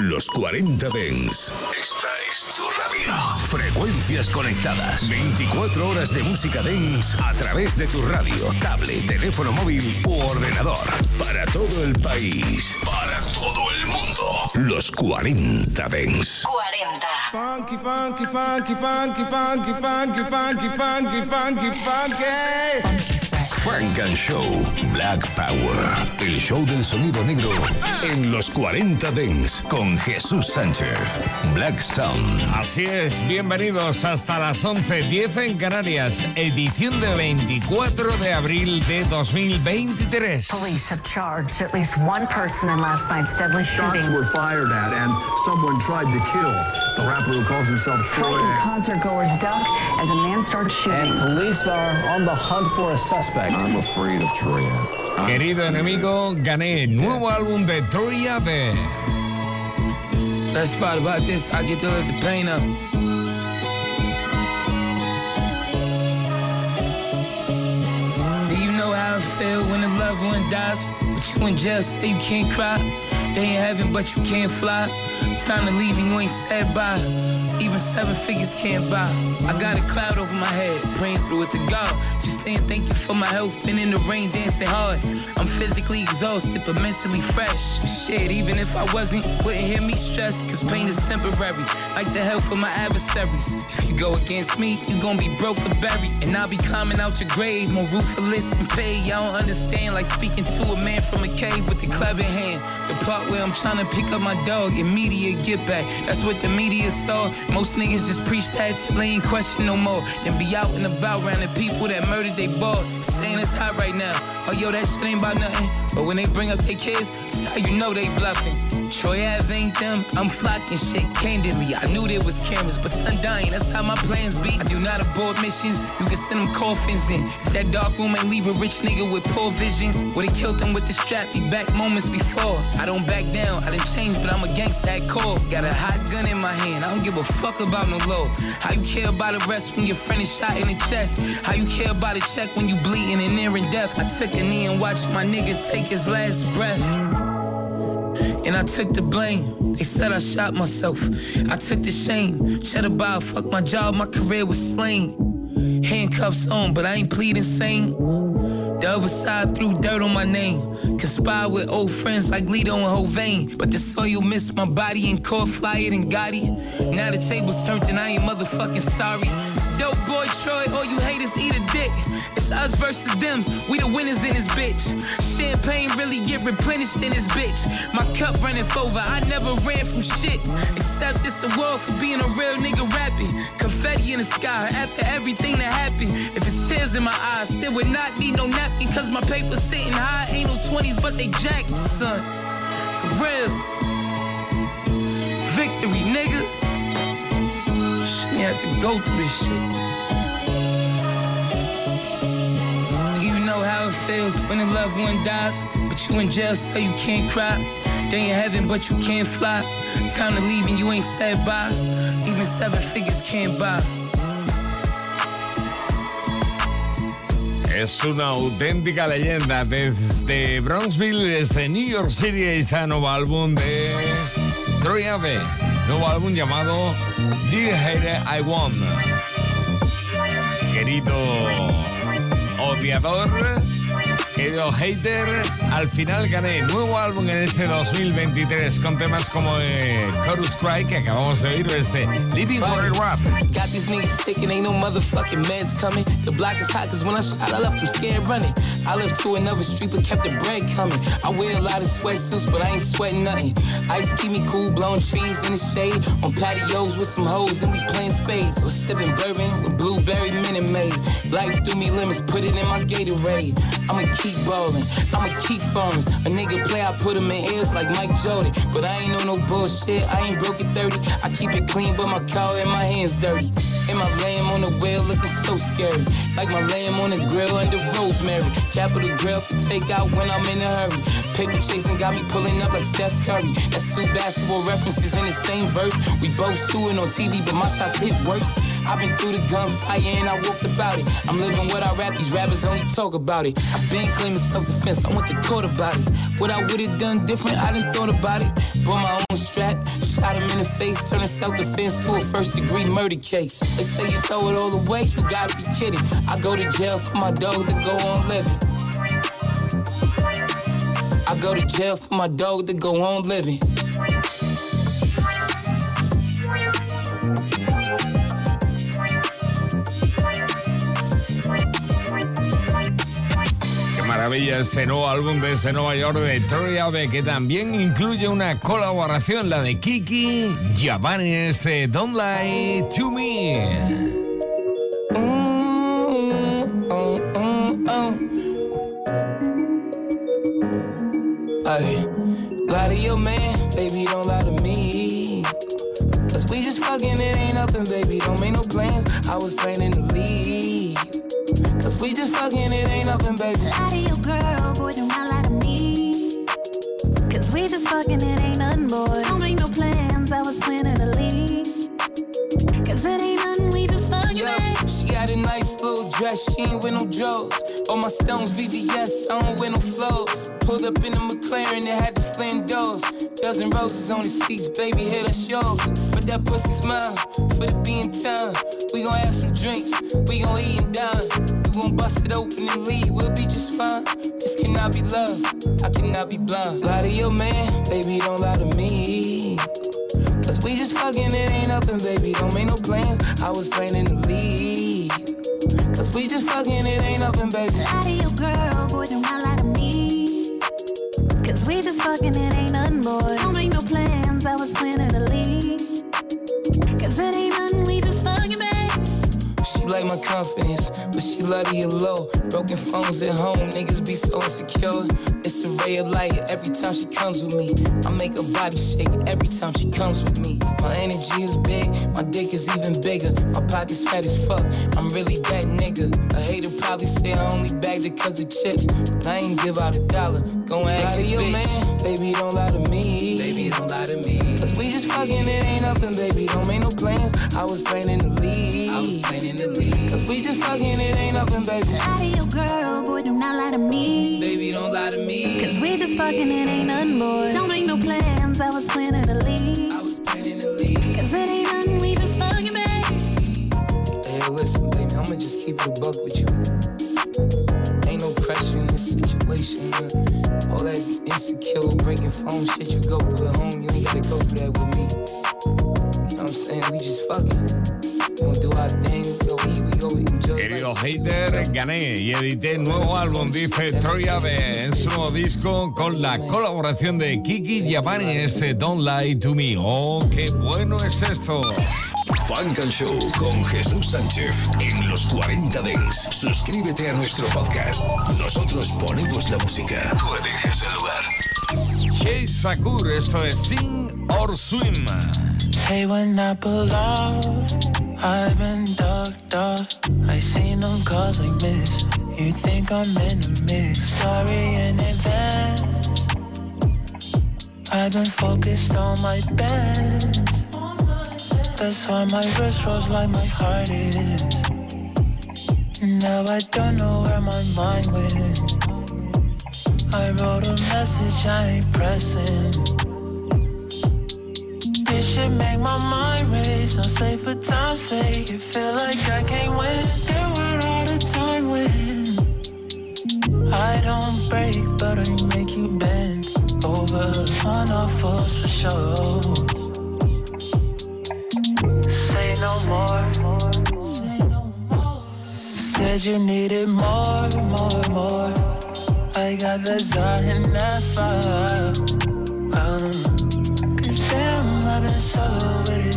Los 40 Dens. Esta es tu radio. Frecuencias conectadas. 24 horas de música dance a través de tu radio, tablet, teléfono móvil u ordenador. Para todo el país. Para todo el mundo. Los 40 Dens. 40. Funky, funky, funky, funky, funky, funky, funky, funky, funky, funky. Frank and Show Black Power. El show del sonido negro en los 40 Dents con Jesús Sánchez. Black Sound. Así es, bienvenidos hasta las 11.10 en Canarias, edición de 24 de abril de 2023. Police have charged at least one person in last night's deadly shooting. Shots were fired at and someone tried to kill the rapper who calls himself Troy. Concert goers duck as a man starts shooting. And police are on the hunt for a suspect. I'm afraid of Troy. Querido enemigo, gané el nuevo álbum de Troy Ave. Best part about this, I get to let the pain up. Do you know how it feel when a loved one dies? But you in jail, say you can't cry. They in heaven, but you can't fly. Time to leave and you ain't said bye. Even seven figures can't buy. I got a cloud over my head, praying through it to God. Just saying thank you for my health. Been in the rain, dancing hard. I'm physically exhausted, but mentally fresh. Shit, even if I wasn't, wouldn't hear me stress. Cause pain is temporary, like the health of my adversaries. If you go against me, you gon' be broke or buried. And I'll be climbing out your grave, more ruthless and paid. Y'all don't understand, like speaking to a man from a cave with the club in hand. The part where I'm trying to pick up my dog media get back. That's what the media saw. Most niggas just preach that till ain't question no more. Then be out and about around the people that murdered they bought. Saying it's hot right now. Oh yo, that shit ain't about nothing. But when they bring up their kids, that's how you know they bluffing. Troy Ave ain't them, I'm flocking shit candidly. I knew there was cameras, but sundying, that's how my plans be. I do not abort missions, you can send them coffins in. If that dark room ain't leave a rich nigga with poor vision, would've killed them with the strap, be back moments before. I don't back down, I done changed, but I'm against that core. Got a hot gun in my hand, I don't give a fuck about no low. How you care about a rest when your friend is shot in the chest? How you care about a check when you bleeding and nearing death? I took a knee and watched my nigga take his last breath. And I took the blame. They said I shot myself. I took the shame. Cheddar bar, fuck my job, my career was slain. Handcuffs on, but I ain't pleading insane. The other side threw dirt on my name. Conspire with old friends like Lido and Hovain. But the soil missed my body and caught flyer than Gotti. Now the table's turned and I ain't motherfucking sorry. Dope boy Troy, all you haters eat a dick. It's us versus them, we the winners in this bitch. Champagne really get replenished in this bitch. My cup running over, I never ran from shit. Except this award for being a real nigga rapping. Confetti in the sky after everything that happened. If it's tears in my eyes, still would not need no napkin. Cause my paper's sitting high, ain't no 20s, but they jacked, son. For real. Victory, nigga. To go through this shit. You know how it feels when a loved one dies, but you in jail so you can't cry. They in heaven, but you can't fly. Time to leave and you ain't said bye. Even seven figures can't buy. Es una auténtica leyenda desde Bronxville, desde New York City, está nuevo álbum de Troy Ave, nuevo álbum llamado Dear Hater I Won. Querido odiador, querido hater, al final gané nuevo álbum en este 2023 con temas como eh, Chorus Cry que acabamos de oír, este Living Water Rap. Got these niggas sick ain't no motherfucking meds coming. The block is hot cause when I shot, I left from scared running. I left to another street but kept the bread coming. I wear a lot of sweatsuits but I ain't sweating nothing. Ice keep me cool, blowing trees in the shade. On patios with some hoes and we playing spades. Or sipping bourbon with blueberry minute maid. Life threw me lemons, put it in my Gatorade. I'ma keep rolling, I'ma keep farming. A nigga play, I put him in ears like Mike Jody. But I ain't on no bullshit, I ain't broke at 30. I keep it clean, but my car and my hands dirty. And my lamb on the wheel looking so scary. Like my lamb on the grill under rosemary. Capital grill for takeout when I'm in a hurry. Paper chasing got me pulling up like Steph Curry. That's two basketball references in the same verse. We both shooting on TV, but my shots hit worse. I've been through the gunfire and I walked about it. I'm living what I rap, these rappers only talk about it. I've been claiming self-defense, I went to court about it. What I would've done different, I didn't thought about it. Bought my own strap, shot him in the face, turning self-defense to a first-degree murder case. They say you throw it all away, you gotta be kidding. I go to jail for my dog to go on living. I go to jail for my dog to go on living. Maravilla este nuevo álbum desde Nueva York de Troy Ave que también incluye una colaboración, la de Kiki Giovanni, este Don't Lie to Me. Oh, oh, oh. Ay, lie to your man, baby, don't lie to me. Cause we just fucking, it ain't nothing, baby, don't make no plans. I was planning to leave. Cause we just fucking, it ain't nothing, baby. Lie to your girl, boy, do not lie to me. Cause we just fucking, it ain't nothing, boy. Don't make no plans, I was planning to leave. Cause it ain't nothing, we just fucking, Yeah, she got a nice little dress, she ain't with no drawers. All my stones VVS, I don't wear no flows. Pulled up in a McLaren that had the flame doors. Dozen roses on the seats, baby, hit us yours. But that pussy's mine, for the being time. We gon' have some drinks, we gon' eat and dine. We gon' bust it open and leave, we'll be just fine. This cannot be love, I cannot be blind. Lie to your man, baby, don't lie to me. Cause we just fucking, it ain't nothing, baby. Don't make no plans. I was planning to leave. Cause we just fucking, it ain't nothing, baby. Lie to your girl, boy, do not lie to me. Cause we just fucking, it ain't nothing, boy. Like my confidence, but she love get low. Broken phones at home, niggas be so insecure. It's a ray of light every time she comes with me. I make her body shake every time she comes with me. My energy is big, my dick is even bigger. My pocket's fat as fuck, I'm really that nigga. A hater probably say I only bagged it cause of chips, but I ain't give out a dollar. Go and ask your bitch. man, baby, don't lie to me. Baby, don't lie to me. Cause we just fucking, it ain't nothing, baby. Don't make no plans. I was planning to leave. I was planning to leave. Cause we just fucking, it ain't nothing, baby. Lie to your girl, boy, do not lie to me. Baby, don't lie to me. Cause we just fucking, it ain't nothing, boy. Don't make no plans, I was planning to leave. I was planning to leave. Cause it ain't nothing, we just fucking, babe. Hey, listen, baby, I'ma just keep it a buck with you. That insecure, breaking phone shit you go through at home, you ain't gotta go through that with me. You know what I'm saying? We just fucking. We gonna do our thing, we go eat, we go enjoy. Querido hater, gané y edité nuevo álbum, dice Troy Ave, en su nuevo disco con la colaboración de Kiki Giovanni, este Don't Lie to Me. Oh, qué bueno es esto. Funk and Show con Jesús Sánchez en los 40 Dents. Suscríbete a nuestro podcast. Nosotros ponemos la música. Tú eliges el lugar. Chase Sakur, esto es Sing or Swim. Hey, when I pull off, I've been ducked off. I seen them calls like miss. You think I'm in the mix? Sorry in advance. I've been focused on my best. That's why my wrist rolls like my heart is. Now I don't know where my mind went. I wrote a message, I ain't pressing. This shit make my mind race. I say for time's sake, it feel like I can't win. Yeah, we're out of time when I don't break, but I make you bend over on our fours for sure. Say no more. Say no more. Said you needed more, more, more. I got the Zod and. Um, Cause damn, I've been solo with it.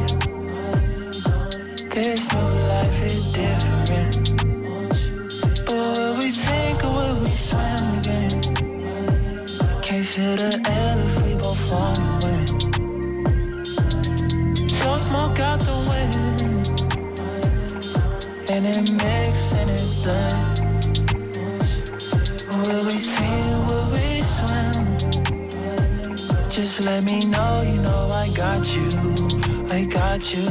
This new life is different. But will we sink or will we swim again? Can't feel the air if we both want And it mix and it blend. Will we sink, will we swim? Just let me know, you know I got you. I got you.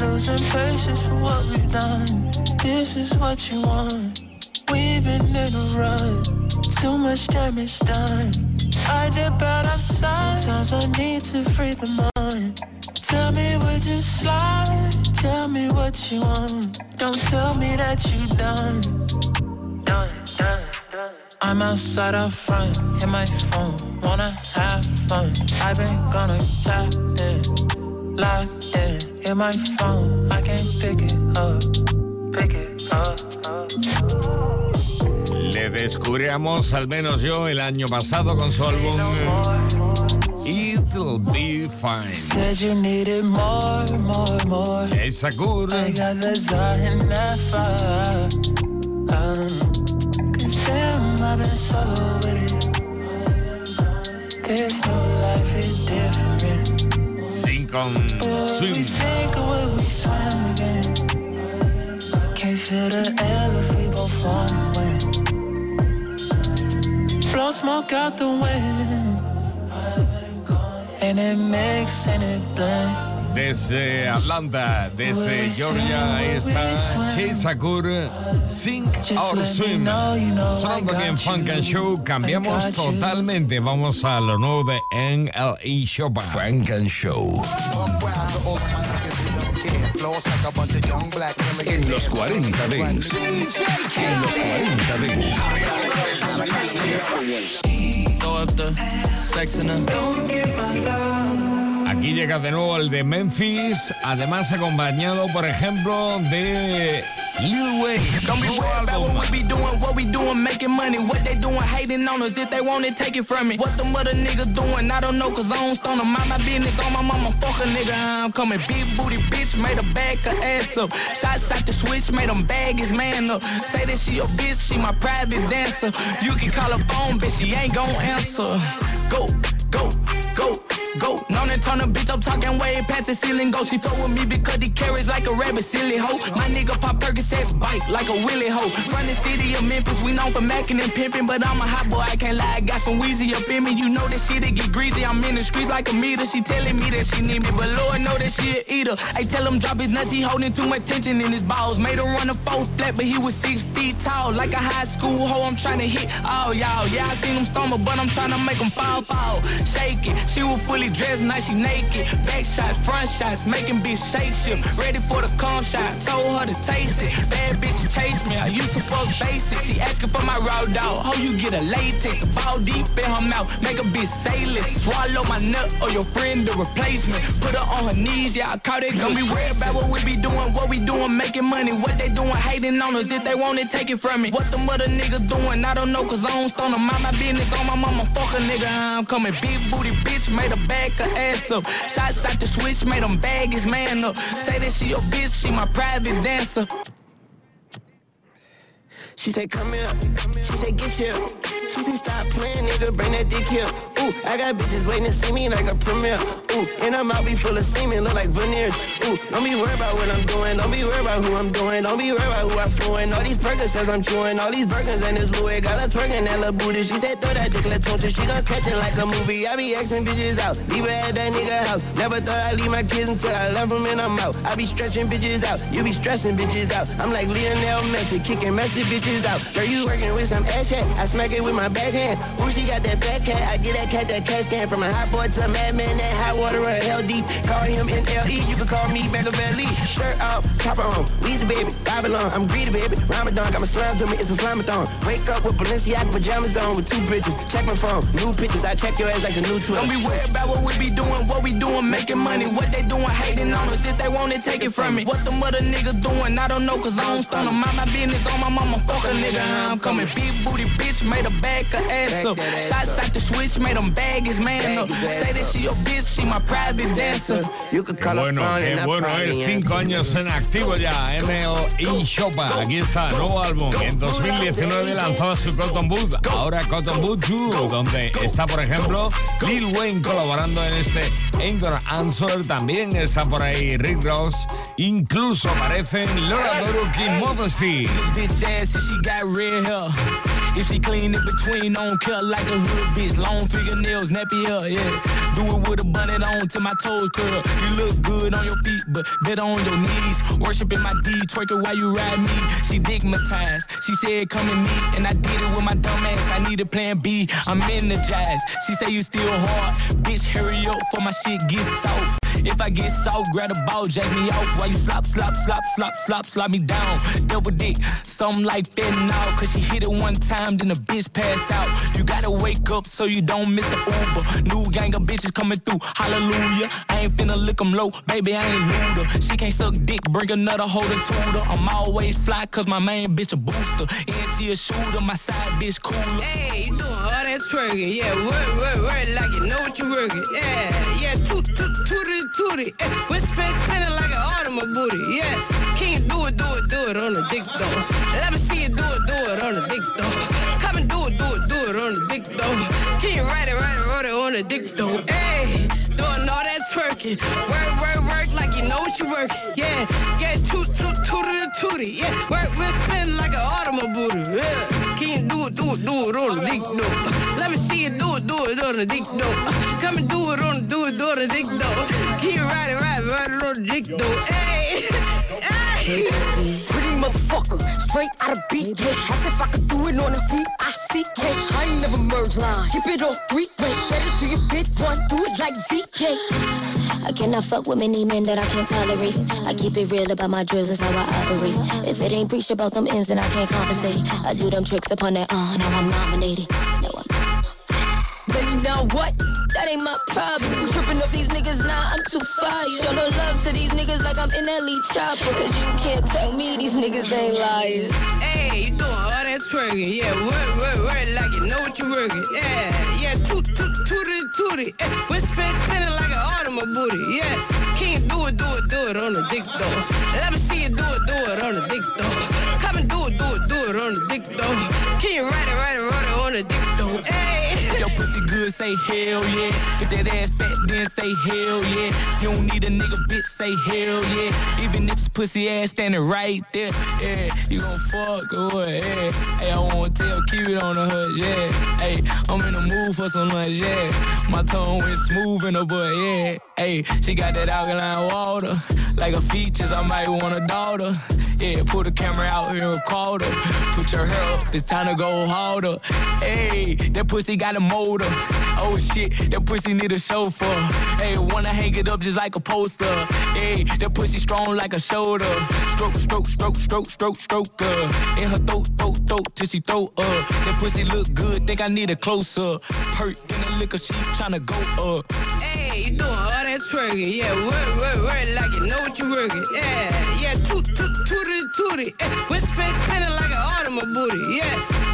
Losing patience for what we've done. This is what you want. We've been in a rut. Too much damage done. I did bad outside. Sometimes I need to free the mind. Tell me would you slide? Tell me what you want. Don't tell me that you done. Done, done, done. I'm outside up front, hit my phone, wanna have fun. I've been gonna tap in, locked in, hit my phone, I can't pick it up, pick it up. Le descubríamos, al menos yo, el año pasado con su álbum It'll Be Fine. Said you needed more, more, more. Jay Shakur. I got the desire fire. Um, Cause damn, I've been so with it. This new life is different. Sin con But we sink or we swim again? Can't feel the air if we both wanna win. Blow smoke out the wind. Desde Atlanta, desde Georgia, ahí está Sakur, Sink or Swim. Sonando aquí en Funk and Show, cambiamos totalmente. Vamos a lo nuevo de NLE Chopin. Funk and Show. En los 40 Dents. En los 40 Dents. Throw up the sex in her. Don't get my love. Aquí llega de nuevo el de Memphis, además acompañado, por ejemplo, de Lil Wayne. Don't be worried about what we be doing, what we doing, making money. What they doing, hating on us. If they want it, take it from me. What them other niggas doing, I don't know, cause I don't stone them. Mind my business on my mama, fuck a nigga. I'm coming big booty bitch, made a back her ass up. Shots out the switch, made them bag his man up. Say that she your bitch, she my private dancer. You can call her phone, bitch, she ain't gon' answer. Go, go, go. Go, known and turn a bitch up talking way past the ceiling. Go, she fuck with me because he carries like a rabbit, silly hoe. My nigga pop Percocets bite like a willy hoe. From the city of Memphis, we known for macking and pimping, but I'm a hot boy, I can't lie. I got some wheezy up in me. You know that shit it get greasy. I'm in the streets like a meter. She telling me that she need me, but Lord know that she a eater. I tell him drop his nuts, he holding too much tension in his balls. Made her run a four flat, but he was six feet tall, like a high school hoe. I'm trying to hit all y'all. Yeah, I seen him stumble, but I'm trying to make him fall, fall. Shake it. She was fully dressed, now she naked. Back shots, front shots, making bitch shake shift. Ready for the cum shot. Told her to taste it. Bad bitch chase me. I used to fuck basic. She asking for my raw dog. How you get a latex? A ball deep in her mouth. Make a bitch say less. Swallow my nut or your friend the replacement. Put her on her knees. Yeah, I caught it. Don't be worried about what we be doing. What we doing, making money. What they doing, hating on us. If they want it, take it from me. What the other niggas doing, I don't know. Cause I don't stone them. Mind my business on my mama. Fuck a nigga. I'm coming big booty bitch. Made a back her ass up. Shots out the switch. Made him bag his man up. Say that she a bitch. She my private dancer. She say, come here. She say, get here. She say, stop playing, nigga, bring that dick here. Ooh, I got bitches waiting to see me like a premiere. Ooh, and her mouth be full of semen, look like veneers. Ooh, don't be worried about what I'm doing. Don't be worried about who I'm doing. Don't be worried about who I'm fluent. All these burgers says I'm chewing. All these burgers and this Louis. Got her twerking that little booty. She said, throw that dick, let's She gon' catch it like a movie. I be asking bitches out. Leave her at that nigga house. Never thought I'd leave my kids until I left them in I'm out. I be stretching bitches out. You be stressing bitches out. I'm like Lionel Messi, kicking messy bitches out. Girl, you working with some ass hat. I smack it with my backhand. Ooh, she got that fat cat. I get that cat that cat scan from a hot boy to a madman. That hot water or hell deep. Call him NLE. You can call me Machiavelli. Shirt off, chopper on. Weezy baby, Babylon. I'm greedy baby. Ramadan got my slime to me. It's a slamathon. Wake up with Balenciaga pajamas on with two bridges. Check my phone. New pictures. I check your ass like a new Twitter. Don't be worried about what we be doing, what we doing, making money. What they doing, hating on us. If they want it, take it from me. What them other niggas doing, I don't know, cause I don't stun them. Mind my business on my mama, fuck a nigga. I'm coming big booty bitch, made a back her ass up. Shots out the switch, made him bag his man up. Say that she your bitch, she my private dancer. You could Qué call her bueno, phone qué and I bueno probably es cinco años en activo ya, ML y Chopa. Aquí está, nuevo álbum. En 2019 lanzaba su Cotton Boot, ahora Cotton Boot 2, donde está, por ejemplo, Lil Wayne colaborando en este Gonna Answer. También está por ahí Rick Ross. Incluso aparecen Laura Brooke y Modesty. If she clean in between, don't cut like a hood bitch. Long fingernails, nappy hair, yeah. Do it with a bonnet on till my toes curl. You look good on your feet, but better on your knees. Worshiping my D, twerking while you ride me. She digmatized. She said, come and meet, and I did it with my dumb ass. I need a plan B. I'm energized. She say you still hard. Bitch, hurry up for my shit gets soft. If I get soft, grab a ball, jack me off while you flop, flop, flop, flop, flop, slap me down. Double dick, something like that now. Cause she hit it one time, then the bitch passed out. You gotta wake up so you don't miss the Uber. New gang of bitches coming through, hallelujah. I ain't finna lick them low, baby, I ain't looter. She can't suck dick, bring another holder tutor. I'm always fly cause my main bitch a booster. And she a shooter, my side bitch cooler. Hey, you doing all that twerking, yeah, work, work, work like you know what you working. Yeah, tooty, tooty. Yeah, whisper, spinning like an automobile booty, yeah. Can't do it, do it, do it on the dick though. Let me see you do it, do it on the dick though. Come and do it, do it, do it on the dick though. You ride it, ride it, ride it on the dick though? Hey, doing all that twerking. Work, work, work like you know what you work. Yeah, yeah, toot, toot, tooty, tooty. Yeah, work, work, spin like an automobile. Yeah, can you do it, do it, do it on the dick though? Let me see you do it, do it on the dick though. Come and do it on, do it, do it on the dick it, ride it, ride it on the dick though? Hey, hey. Motherfucker, straight out of BK. As if I could do it on a D-I-C-K. I ain't never merge line. Keep it all three way. Better do your bit one, do it like VK. I cannot fuck with many men that I can't tolerate. I keep it real about my drills, that's how I operate. If it ain't preached about them M's, then I can't compensate. I do them tricks upon that, uh, now I'm nominated. No, I'm Baby, now what? That ain't my problem. Tripping off these niggas, nah, I'm too fire. Show no love to these niggas like I'm in lead chopper. Cause you can't tell me these niggas ain't liars. Hey, you doing all that twerking, yeah, work, work, work like you know what you're working. Yeah, yeah, toot, toot, tooty, tooty. Yeah, whisper, spinning like an automobile. Yeah, can't do it, do it, do it on the dick though. Let me see you do it, do it on the dick though. Come and do it, do it, do it on the dick though. Can you ride it, ride it, ride it on the dick though? Hey. If your pussy good, say hell yeah. If that ass fat, then say hell yeah. You don't need a nigga, bitch, say hell yeah. Even if it's pussy ass standing right there, yeah. You gon' fuck or yeah. Hey, I wanna tell, it on the hood, yeah. Hey, I'm in the mood for some lunch, yeah. My tongue went smooth in the butt, yeah. Hey, she got that alkaline water. Like her features, I might want a daughter. Yeah, pull the camera out here and record her. Put your hair up, it's time to go harder. Hey, that pussy got a motor. Oh shit, that pussy need a chauffeur. Hey, wanna hang it up just like a poster. Hey, that pussy strong like a shoulder. Stroke, stroke, stroke, stroke, stroke, stroke. Uh. In her throat, throat, throat, till she throw up. That pussy look good, think I need a closer. Perk in the liquor, she tryna go up. Hey, you doing all that twerking, yeah, work, work, work like you know what you working. Yeah, yeah, toot, toot, tooty, tooty. Yeah, whisper, spinning like an automobile. Yeah, can't do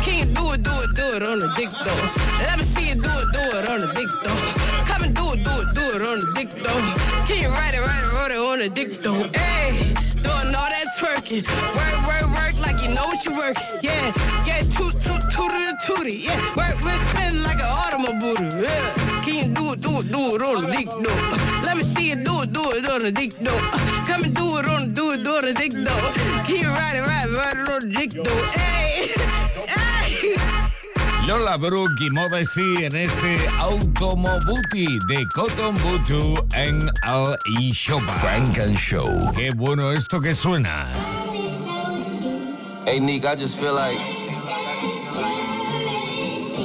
it, do it, do it on the dick though. Let me see you do it, do it on the dick though. Come and do it, do it, do it on the dick though. Can you ride it, ride it, ride it on the dick though? Hey, doing all that twerking, work, work, work like you know what you work. Yeah, yeah, toot, toot, tooty, tooty. Yeah, work, work, spin like an automobile. Yeah, can you do it, do it, do it on the dick though? Let me see you do it, do it on the dick though. Come and do it on, do it, do it on the dick though. Can you ride it, ride it, ride it on the dick though? Hey. Lola Brooke y Modesty en este Automobuti de Cotton Butu en el eShop. Funk and Show. Qué bueno esto que suena. Hey, Nick, I just feel like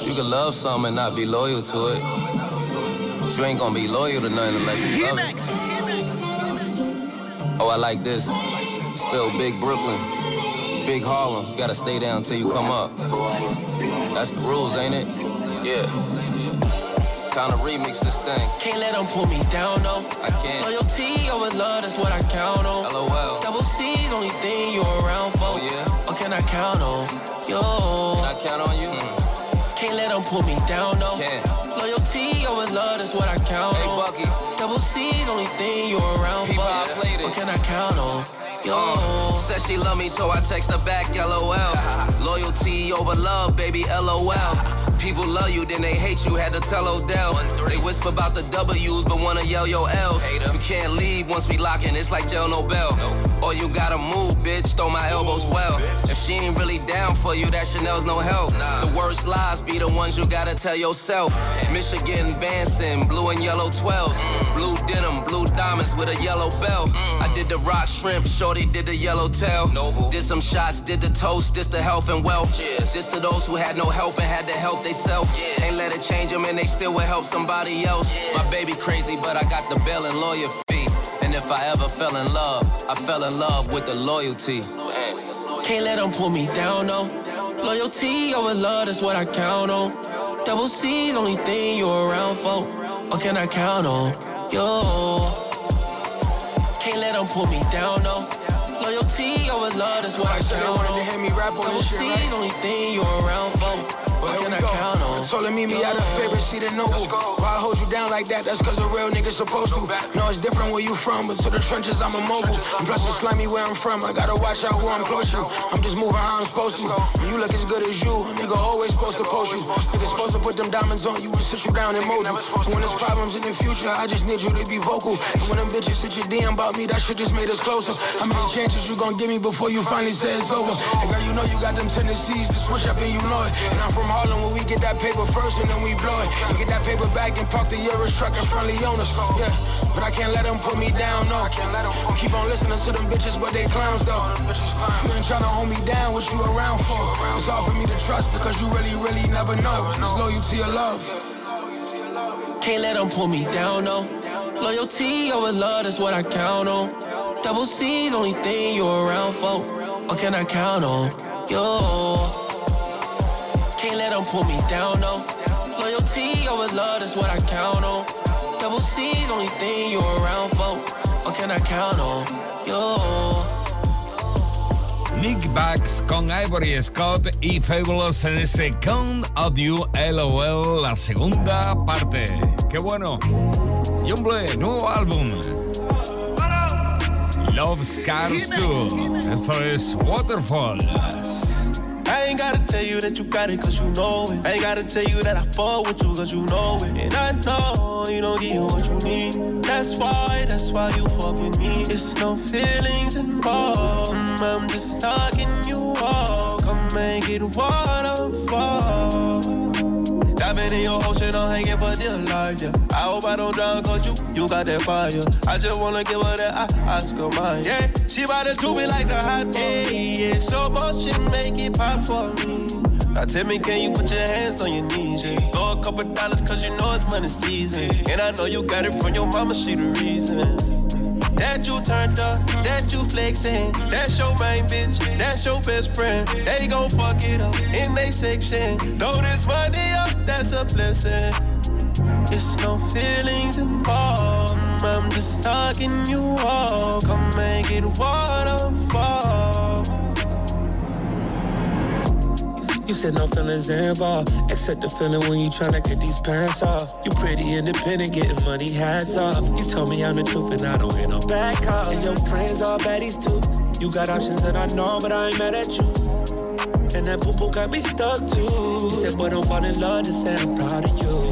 you can love something and not be loyal to it. But you ain't gonna be loyal to nothing unless you love it. Oh, I like this. Still big Brooklyn, big Harlem. Gotta stay down till you come up. That's the rules, ain't it? Yeah. Time to remix this thing. Can't let them pull me down, no. I can't. Loyalty oh, over love, that's what I count on. LOL. Double C's, only thing you around for. Oh, yeah? Or can I count on? Yo. Can I count on you? Mm. Can't let them pull me down, no. Can't. Loyalty oh, over love, that's what I count Hey, on. Bucky. Double C's, only thing you around People, for. I played it. Or can I count on? Yo. Uh, said she love me, so I text her back, LOL. Loyalty over love, baby, LOL. People love you, then they hate you, had to tell Odell. They whisper about the W's, but wanna yell your L's. You can't leave once we lock in, it's like jail no bell. Or you gotta move, bitch, throw my elbows well. If she ain't really down for you, that Chanel's no help. Nah. The worst lies be the ones you gotta tell yourself. Michigan Vanson, blue and yellow 12s. Blue denim, blue diamonds with a yellow belt. I did the rock shrimp, shorty did the yellow tail. Did some shots, did the toast, this the health and wealth. This to those who had no help and had to help theyself. Ain't let it change them and they still would help somebody else. My baby crazy, but I got the bail and lawyer fee. And if I ever fell in love, I fell in love with the loyalty. Can't let them pull me down, no. Loyalty over love, is what I count on. Double C's, only thing you around for. What can I count on? Yo. Can't let them pull me down, no. Loyalty over love, that's what I count wanted to hear me rap on Double this shit, C's, right? only thing you around for. What can I count let me meet at a favorite seat in Noble. Why I hold you down like that? That's cause a real nigga supposed to. No, it's different where you from, but to the trenches I'm immobile. And plus it's slimy where I'm from. I gotta watch out who I'm close to. I'm just moving how I'm supposed to. When you look as good as you, a nigga always supposed to post you. Nigga supposed to put them diamonds on you and sit you down and mold you. So when there's problems in the future, I just need you to be vocal. And when them bitches hit your DM about me, that shit just made us closer. How many chances you gon' give me before you finally say it's over? And girl, you know you got them tendencies to switch up and you know it. And I'm from Harlem where we get that paper first and then we blow it. And get that paper back and park the Euro truck in friendly owners. Yeah, but I can't let them put me down, no. i can't let You keep on listening to them bitches, but they clowns though. You ain't tryna hold me down, what you around for? It's hard for me to trust because you really, really never know. It's loyalty or love. Can't let them pull me down, no. Loyalty over love, that's what I count on. Double C's, only thing you around for. What can I count on? Yo. Can't let them pull me down, no. Loyalty over love, that's what I count on. Double C's, only thing you around for. What can I count on? Yo. Nick Bax con Ivory Scott y Fabulous en este Count of You LOL, la segunda parte. ¡Qué bueno! Jumble, nuevo álbum. Love Scars 2. Esto es Waterfalls. I ain't gotta tell you that you got it cause you know it. I ain't gotta tell you that I fall with you cause you know it. And I know you don't get what you need. That's why, that's why you fuck with me. It's no feelings involved. Mm, I'm just talking you all. Come and get waterfall. In your ocean, I'm hanging for dear life, yeah. I hope I don't drown, cause you, you got that fire. I just wanna give her that I, I Oscar mine, yeah. She bout to do me like the hot hey, yeah. So motion, make it pop for me. Now tell me, can you put your hands on your knees, yeah? Throw a couple dollars, cause you know it's money season. And I know you got it from your mama, she the reason. That you turned up, that you flexing, that's your main bitch, that's your best friend. They gon' fuck it up in they section. Throw this money up, that's a blessing. It's no feelings involved. I'm just talking you all. Come and get waterfall. You said no feelings involved, except the feeling when you tryna get these pants off. You pretty independent, getting money, hats off. You told me I'm the truth and I don't hear no back calls. And your friends all baddies too. You got options that I know, but I ain't mad at you. And that boom got me stuck too. You said, boy, don't fall in love, just say I'm proud of you.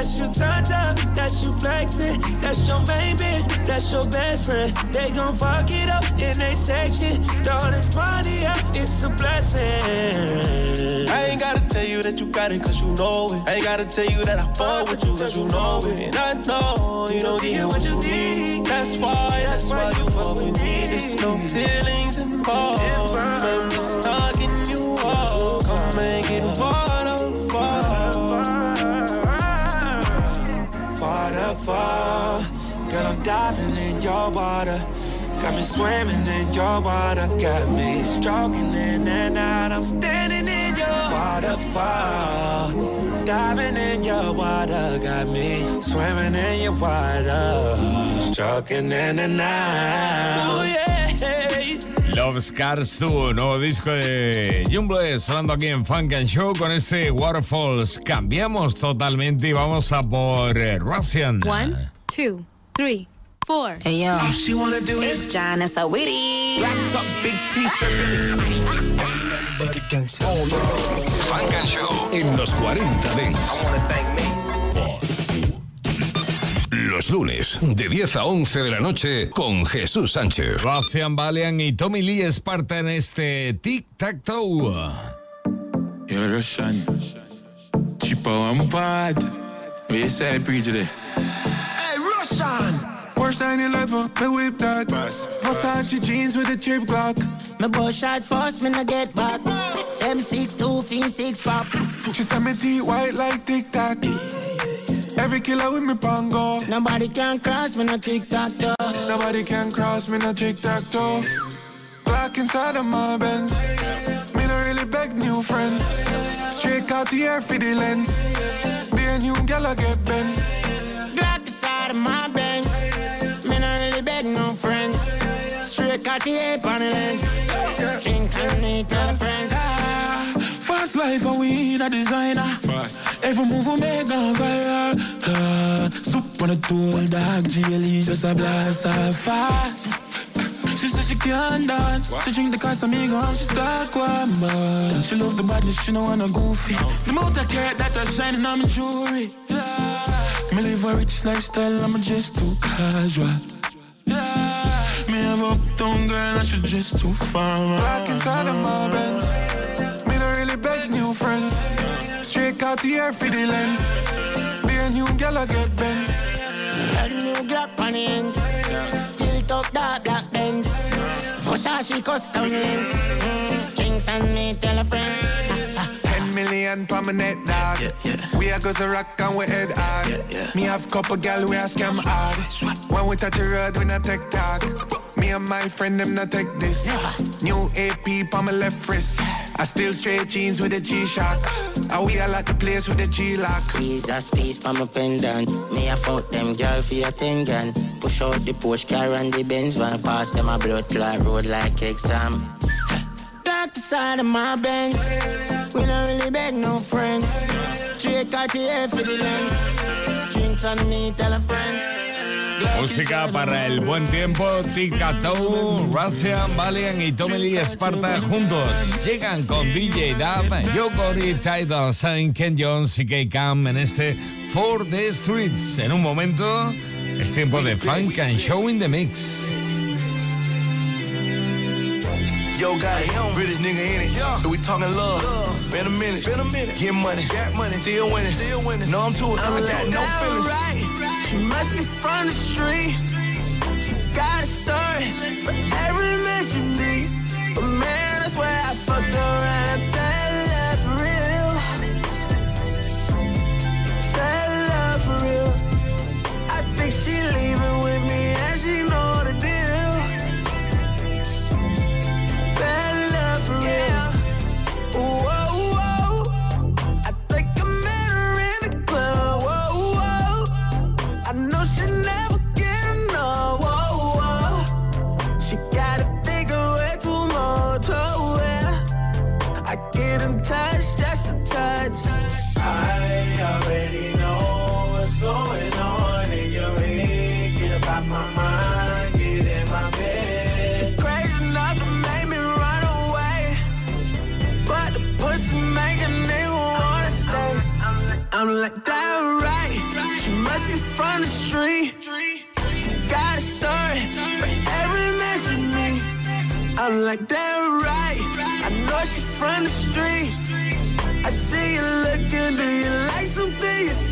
That's you turned up, that's you flexing, that's your main bitch, that's your best friend. They gon' fuck it up in they section. Throw this money up, it's a blessing. I ain't gotta tell you that you got it cause you know it. I ain't gotta tell you that I fuck with you cause you know it. And I know you don't get what you need. That's why, that's why you fuck with me. There's no feelings involved. I'm just talking you all. Come and get waterfall. Waterfall, girl, I'm diving in your water. Got me swimming in your water. Got me stroking in and out. I'm standing in your waterfall. Diving in your water. Got me swimming in your water. Stroking in and out. Oh, yeah. Love Scars 2, nuevo disco de Jumble, sonando aquí en Funk and Show con este Waterfalls. Cambiamos totalmente y vamos a por eh, Russian. One, two, three, four. Hey yo, All she wanna do is John and Sawiri. Wrapped up, big t-shirt. Funk and Show en los 40 Dents. Los lunes, de 10 a 11 de la noche, con Jesús Sánchez. Russian Valiant y Tommy Lee Esparta en este Tic Tac Toe. Yo, Russian. Chipo, I'm bad. What you say, pre today? Hey, Russian! Porsche 911, me whip that. Versace jeans with a chip Glock. Me boy shot first, me no get back. Seven six two, fin six pop. She said me teeth white like Tic Tac. Every killer with me pongo. Nobody can cross me no tic tac toe. Nobody can cross me no tic tac toe. Glock inside of my Benz. Me no really beg new friends. Straight out the air for the lens. Be a new gal I get bent. Glock inside of my Benz. Me no really beg no friends. Straight cut the ape on the lens. Life and we in a designer. Fast. Every move we make on viral. Uh, soup on a tool, dog. GLE just a blast off fast. She said she can't dance. She drink the glass of me, Casamigos, she stuck one man. She love the badness, she no wanna goofy. The amount of carrot that are shining on my jewelry. Yeah. Me live a rich lifestyle, I'm just too casual. Yeah. Me have uptown girl and she just too far. Glock inside of my Benz. New friends. Straight out the air for the lens. Be a new gal I get bent. A new Glock on the ends. Tilt up that black Benz. Versace custom lens. Mm, Drinks and me tell a friend. 10 million per my net dog. We are go to rock and we head hard. Me have couple gal we a scam hard. When we touch the road, we not take talk. Me and my friend them not take this. New AP on my left wrist. I still straight jeans with a G-Shock. I we are like the place with the G-Lock. Jesus peace pa my pendant. Me a fuck them girl for your thing gun. Push out the Porsche car and the Benz van. Pass them a blood clot road like exam. Black the side of my Benz. We don't really beg no friend. The air for the lens. Drinks on me, tell a friend. Música para el buen tiempo, Tic Tac Toe, Russian, Valiant y Tommy Lee Sparta juntos. Llegan con DJ Dab, Yokori, Tidal Sign, Ken Jones y K Cam en este For the Streets. En un momento es tiempo de Funk and Show in the Mix. Yo, got it. British nigga in it. So we talking love. Been a minute. Been a minute. Get money. Got money. Still winning. Still winning. No, I'm too. I got no feelings. right. She must be from the street. She got a story for every she need. But man, that's where I fucked around and I'm like, that right. She must be from the street. She got a story for every man she meet. I'm like, that right. I know she from the street. I see you looking, do you like something you see?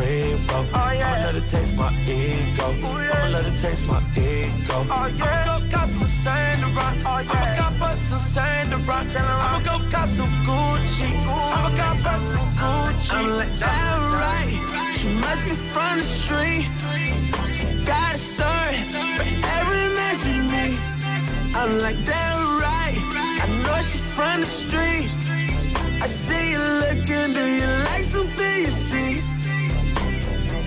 Like my brain, bro. I'ma let her taste my ego. I'ma let her taste my ego. I'ma go cop some Saint Laurent. I'ma cop us some Saint Laurent. I'ma go cop some Gucci. I'ma cop us some Gucci. I'm like, that right. She must be from the street. She got a story for every man she meet. I'm like, that right. I know she from the street. I see you looking, do you like something you see?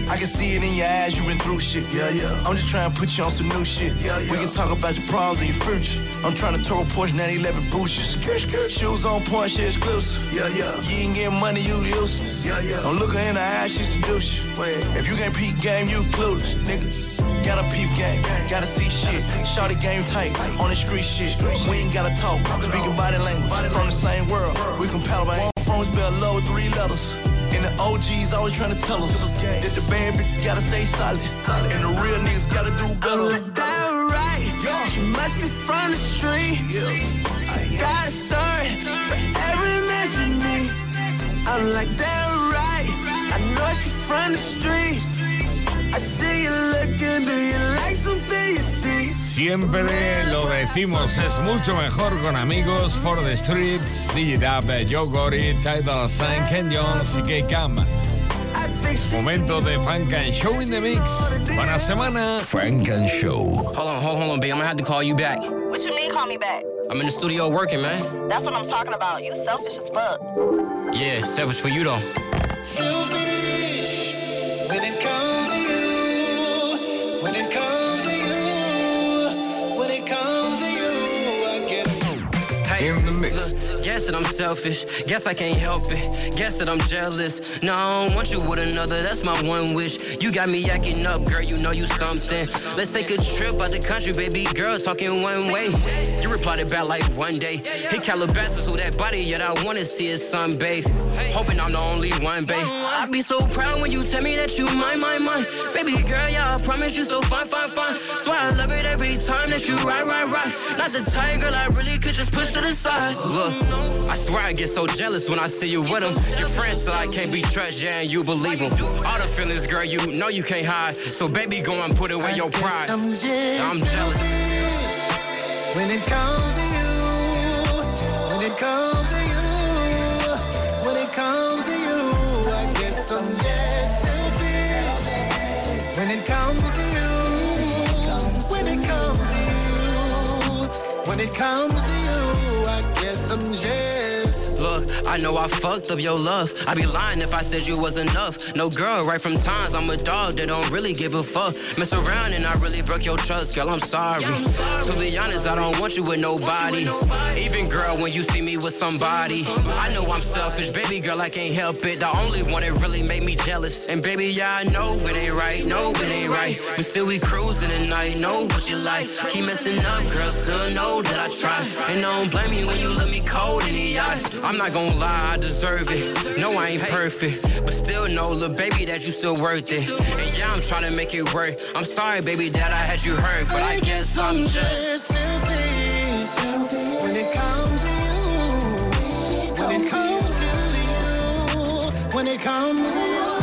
I can see it in your eyes, you been through shit. Yeah, yeah. I'm just trying to put you on some new shit. Yeah, yeah. We can talk about your problems and your future. I'm trying to tour Porsche 911 boosters. Shoes on point, shit exclusive. Yeah, yeah. You ain't getting money, you useless. Yeah, yeah. Don't look her in the eye, she seduce you. If you can't peep game, you clueless, nigga. Gotta peep game, gotta see shit. Shorty game tight, on the street shit. We ain't gotta talk, speaking body language. From the same world, we compatible. Ain't phones spell low three letters. And the OGs always trying to tell us that the bad bitch gotta stay solid. And the real niggas gotta do better. like that right. She must be from the street. She got a story for every man she need. I'm like that right. I know she from the street. Siempre lo decimos, es mucho mejor con amigos, For the Streets, Digitap, Joe Gory, Tidal Sign, Ken Jones y K-Cam. Momento de Funk and Show in the Mix. Buena semana. Frank and Show. Hold on, hold on, hold on, babe. I'm gonna have to call you back. What you mean call me back? I'm in the studio working, man. That's what I'm talking about. You selfish as fuck. Yeah, selfish for you though. Selfish when it comes it comes to you. When it comes to you. Mix. Guess that I'm selfish. Guess I can't help it. Guess that I'm jealous. No, I don't want you with another. That's my one wish. You got me acting up, girl. You know you something. Let's take a trip out the country, baby girl. Talking one way. You replied it back like one day. Hey, Calabasas with that body, yet I wanna see it sunbathe. Hoping I'm the only one, babe. I'd be so proud when you tell me that you mine, mine, mine. Baby girl, yeah, I promise you so fine, fine, fine. Swear I love it every time that you ride, ride, ride. Not the girl, I really could just push to the side. Look, I swear I get so jealous when I see you with them. Your friends say I can't be trusted, yeah, and you believe them. All the feelings, girl, you know you can't hide. So baby, go and put away your pride. I'm jealous. I'm jealous. When it comes to you, when it comes to you, when it comes to you, I guess I'm just selfish. When it comes to you, when it comes to you, when it comes to you, I I'm. Look, I know I fucked up your love. I'd be lying if I said you was enough. No girl, right from times I'm a dog that don't really give a fuck. Mess around and I really broke your trust, girl. I'm sorry. To be honest, I don't want you with nobody. Even girl, when you see me with somebody, I know I'm selfish, baby girl. I can't help it. The only one that really made me jealous. And baby, yeah, I know it ain't right. No, it ain't right. But still we cruising at night. Know what you like. Keep messing up, girl. Still know that I try. And I don't blame you when you look me cold in the eyes. I'm not gonna lie, I deserve it. No, I ain't perfect, but still know, little baby, that you still worth it. And yeah, I'm trying to make it work. I'm sorry, baby, that I had you hurt, but I guess I'm just. selfish. When it comes to you, when it comes to you, when it comes to you,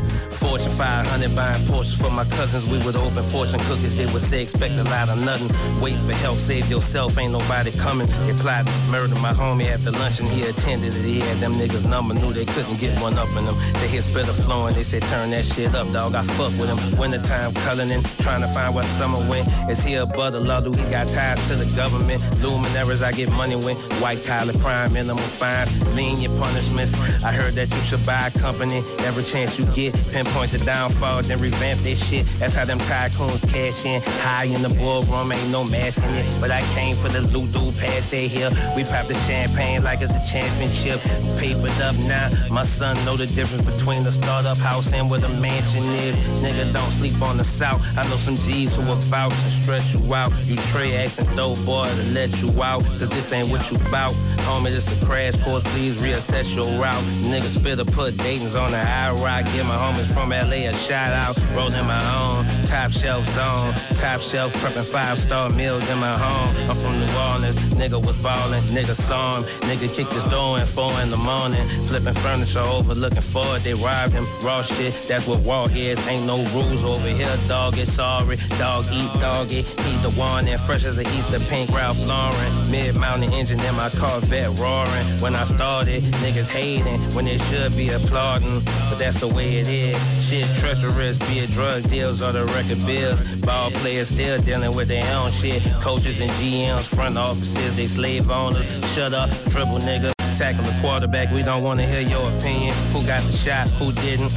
Fortune 500 buying Porsches for my cousins. We would open fortune cookies. They would say expect a lot of nothing. Wait for help, save yourself. Ain't nobody coming. They plotted to murder my homie after lunch and he attended it. He had them niggas number, knew they couldn't get one up in them. They hear spitter flowing. They say turn that shit up, dog. I fuck with him. Wintertime culling trying to find where summer went. Is he a brother Lulu? He got ties to the government. Luminaries, I get money with. White collar crime, minimum fines, lenient punishments. I heard that you should buy a company every chance you get. Pinpoint the downfall, then revamp this shit. That's how them tycoons cash in. High in the boardroom, ain't no masking it. But I came for the loot dude past they here. We pop the champagne like it's the championship. Papered up now. My son know the difference between the startup house and where the mansion is. Nigga, don't sleep on the south. I know some G's who vouch and stretch you out. You Trey asking dope boy to let you out. Cause this ain't what you bout. Homie, this a crash course. Please reassess your route. Nigga, spitter put Dayton's on the high rock. Get my homies from LA a shout out. Rolling my own. Top shelf zone. Top shelf prepping five star meals in my home. I'm from New Orleans, nigga was ballin', nigga saw him. Nigga kicked his door in four in the morning. Flipping furniture over, looking for it, they robbed him. Raw shit, that's what raw is. Ain't no rules over here, dog. It's sorry. Dog eat doggy. He the one and fresh as a Easter pink Ralph Lauren. Mid mountain engine in my Corvette roaring. When I started, niggas hating when they should be applauding. But that's the way it is. Shit treacherous, be it drug deals or the record bills. Ball players still dealing with their own shit. Coaches and GMs, front offices, they slave owners. Shut up, triple nigga. Tackle the quarterback, we don't wanna hear your opinion. Who got the shot, who didn't?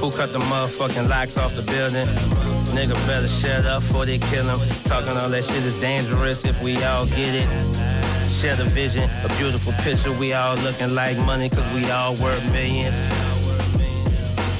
Who cut the motherfucking locks off the building? Nigga better shut up before they kill him. Talking all that shit is dangerous if we all get it. Share the vision, a beautiful picture. We all looking like money cause we all worth millions.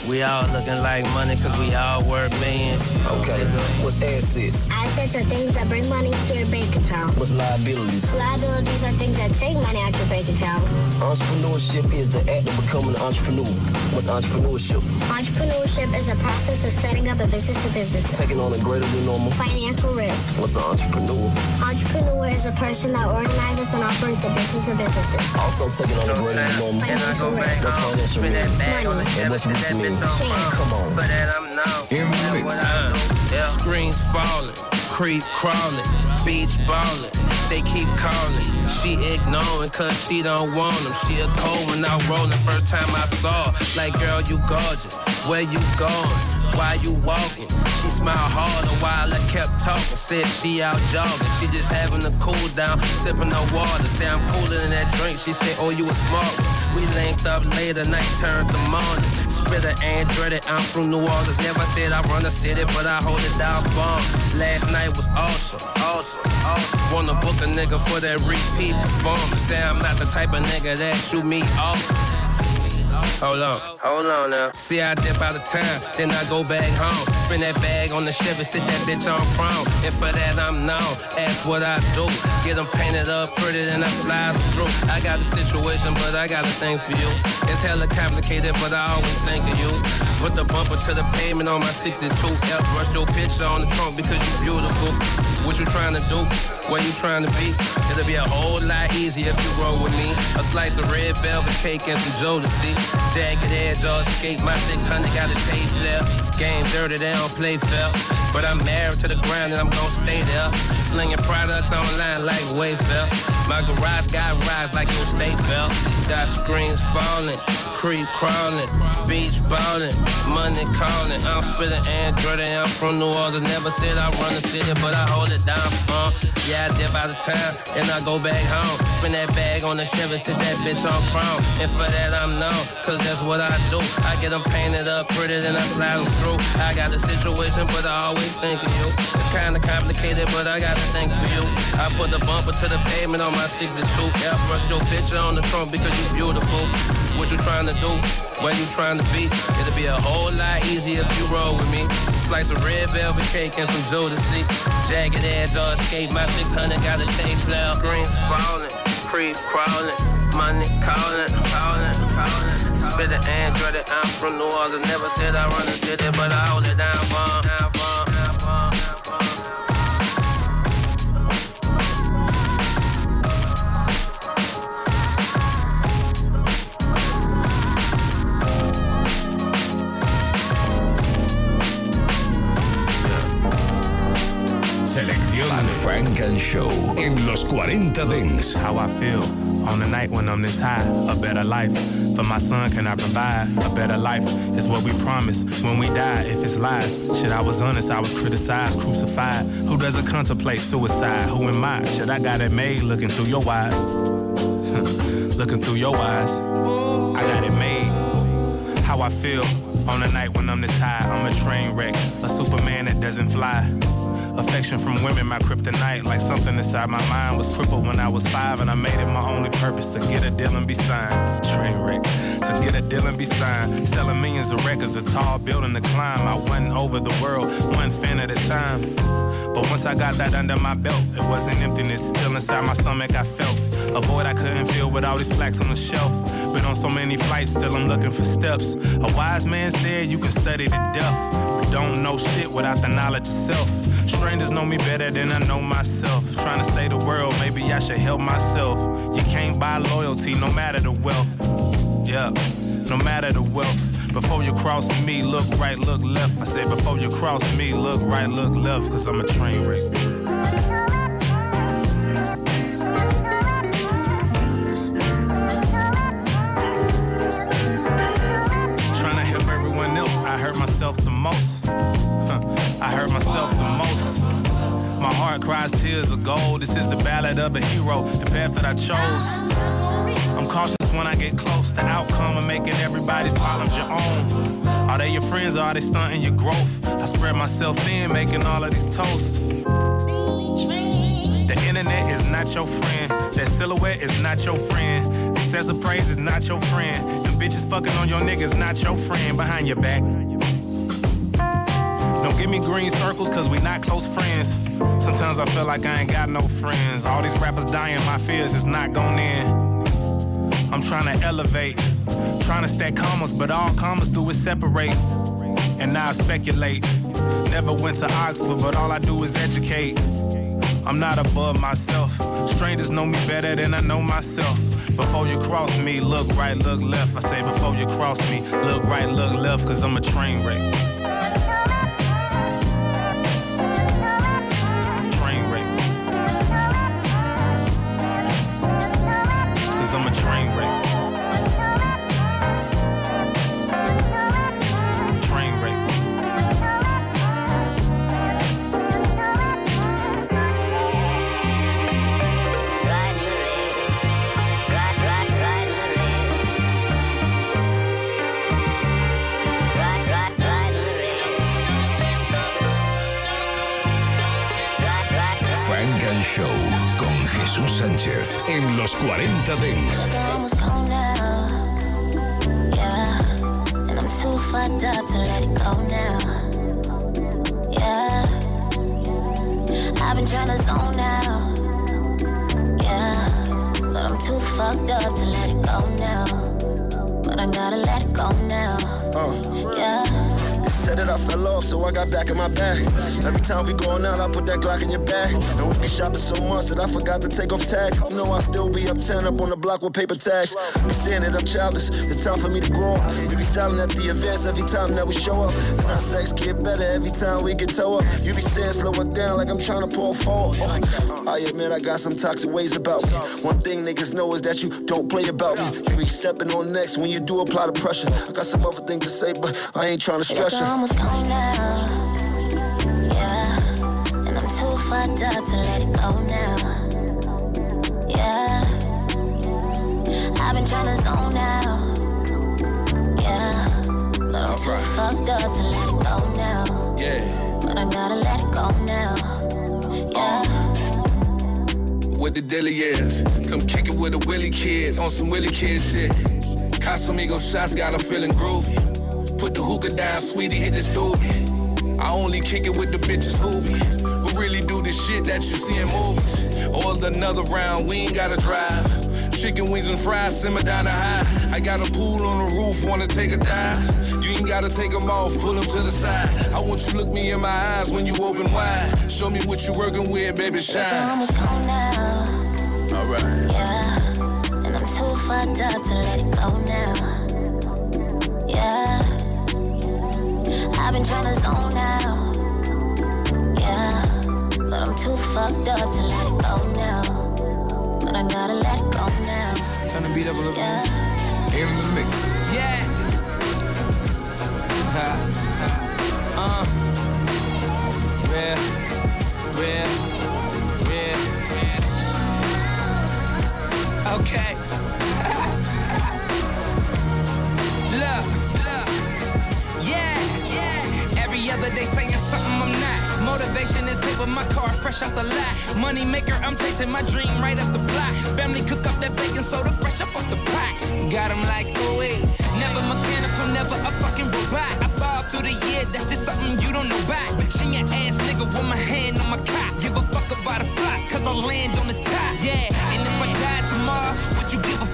We all looking like money cause we all worth millions. Okay, what's assets? Assets are things that bring money to your bank account. What's liabilities? Liabilities are things that take money out your bank account. Entrepreneurship is the act of becoming an entrepreneur. What's entrepreneurship? Entrepreneurship is a process of setting up a business to business. Taking on a greater than normal financial risk. What's an entrepreneur? Entrepreneur is a person that organizes and operates a business or businesses. Also taking on a greater than normal financial risk. What's financial risk? Money. And what's what you mean? Come on. For that I'm known. In mix. Uh, yeah. Screens falling, creep crawling, beach balling. They keep calling. She ignoring cause she don't want them. She a cold when I rolling. First time I saw her. Like, girl, you gorgeous. Where you going? Why you walking? She smiled harder while I kept talking. Said she out jogging. She just having a cool down, sipping no water. Say I'm cooler than that drink. She said, Oh, you a one. We linked up later, night turned to morning. Spitta Andretti, I'm from New Orleans. Never said I run a city, but I hold it down firm. Last night was awesome, awesome, awesome. Wanna book a nigga for that repeat performance. Say I'm not the type of nigga that you meet often. Hold on, hold on now. See, I dip out of town, then I go back home. Spin that bag on the Chevy, sit that bitch on chrome. And for that, I'm known. Ask what I do. Get them painted up pretty, then I slide them through. I got a situation, but I got a thing for you. It's hella complicated, but I always think of you. Put the bumper to the pavement on my 62 F. Brush your picture on the trunk because you beautiful. What you trying to do? Where you trying to be? It'll be a whole lot easier if you roll with me. A slice of red velvet cake and some Jodeci. Jagged edge or escape. My 600 got a tape left. Game dirty, they don't play fair. But I'm married to the ground and I'm gonna stay there. Slinging products online like Wayfair. My garage got rides like your state fell. Got screens falling, creep crawling, beach balling, money calling. I'm spitting Android and I'm from New Orleans. Never said I run the city, but I hold it down. Uh, yeah, I dip out of town and I go back home. Spin that bag on the Chevy, sit that bitch on chrome. And for that I'm known, cause that's what I do. I get them painted up pretty, then I slide them through. I got a situation, but I always think of you. It's kinda complicated, but I got to think for you. I put the bumper to the pavement on my 62. Yeah, I brushed your picture on the trunk because you beautiful. What you trying to do? Where you trying to be? It'll be a whole lot easier if you roll with me. Slice of red velvet cake and some Jodeci. Jagged edge or escape. My 600 got a tape left. Green falling, creep crawling, money calling, calling, calling. Spit the Android, I'm from New Orleans. Never said I run the city, but I hold it down for. Down Funk and Show en los 40 Dance. How I feel on the night when I'm this high. A better life for my son can I provide? A better life is what we promise when we die. If it's lies, shit, I was honest. I was criticized, crucified. Who doesn't contemplate suicide? Who am I? Shit, I got it made looking through your eyes. looking through your eyes. I got it made. How I feel on the night when I'm this high. I'm a train wreck, a Superman that doesn't fly. Affection from women, my kryptonite. Like something inside my mind was crippled when I was five, and I made it my only purpose to get a deal and be signed. Train wreck, to get a deal and be signed. Selling millions of records, a tall building to climb. I went over the world, one fan at a time. But once I got that under my belt, it wasn't emptiness. Still inside my stomach, I felt a void I couldn't feel with all these plaques on the shelf. Been on so many flights, still I'm looking for steps. A wise man said you can study to death, but don't know shit without the knowledge of self. Strangers know me better than I know myself. Trying to save the world, maybe I should help myself. You can't buy loyalty, no matter the wealth. Yeah, no matter the wealth. Before you cross me, look right, look left. I said, before you cross me, look right, look left, cause I'm a train wreck. Is the of a hero, the path that I chose. I'm cautious when I get close. The outcome of making everybody's problems your own. Are they your friends or are they stunting your growth? I spread myself thin, making all of these toasts. The internet is not your friend. That silhouette is not your friend. Of praise is not your friend. Them bitches fucking on your niggas, not your friend behind your back. Don't give me green circles, cause we not close friends. Sometimes I feel like I ain't got no friends. All these rappers dying, my fears is not going in. I'm trying to elevate, trying to stack commas, but all commas do is separate. And now I speculate. Never went to Oxford, but all I do is educate. I'm not above myself. Strangers know me better than I know myself. Before you cross me, look right, look left. I say before you cross me, look right, look left, cause I'm a train wreck. Sánchez en los 40 Dance. almost gone now. Yeah, and I'm too fucked up to let it go now. Yeah, I've been trying to zone out. Yeah, but I'm too fucked up to let it go now. But I gotta let it go now. Uh. Yeah. Said that I fell off, so I got back in my bag. Every time we going out, I put that Glock in your bag. And we be shopping so much that I forgot to take off tags. You know I still be up 10 up on the block with paper tags. Be saying that I'm childish, it's time for me to grow up. We be styling at the events every time that we show up. And our sex get better every time we get toe up. You be saying slow it down like I'm trying to pour a. Oh, I admit I got some toxic ways about me. One thing niggas know is that you don't play about me. You be stepping on next when you do apply the pressure. I got some other things to say, but I ain't trying to stress you. Almost gone now. Yeah, and I'm too fucked up to let it go now. Yeah, I've been trying to zone out. Yeah, but I'm too fucked up to let it go now. Yeah. But I gotta let it go now. Yeah. What the dilly is. Come kick it with a Willie kid on some Willie kid shit. Casamigo shots got her feeling groovy. Put the hookah down, sweetie, hit the doobie. I only kick it with the bitches who be. Who really do the shit that you see in movies. Or another round, we ain't gotta drive. Chicken wings and fries, simmer down the high. I got a pool on the roof, wanna take a dive. You ain't gotta take them off, pull them to the side. I want you to look me in my eyes when you open wide. Show me what you working with, baby, I'm almost gone now. Alright. Yeah, and I'm too fucked up to let it go now. Yeah, I've been trying to zone out. Yeah, but I'm too fucked up to let it go now. But I gotta let it go now. Turn the beat up a little Yeah. In the mix. Yeah. uh. Real, real, real. Okay. Yeah. Every other day saying something I'm not. Motivation is with my car fresh off the lot. Money maker, I'm chasing my dream right up the block. Family cook up that bacon soda fresh up off the pot. Got 'em like, oh. Never mechanical, never a fucking robot. I ball through the year, that's just something you don't know about. Bitching your ass nigga with my hand on my cock. Give a fuck about a flop, cause I land on the top. Yeah, and if I die tomorrow, would you give a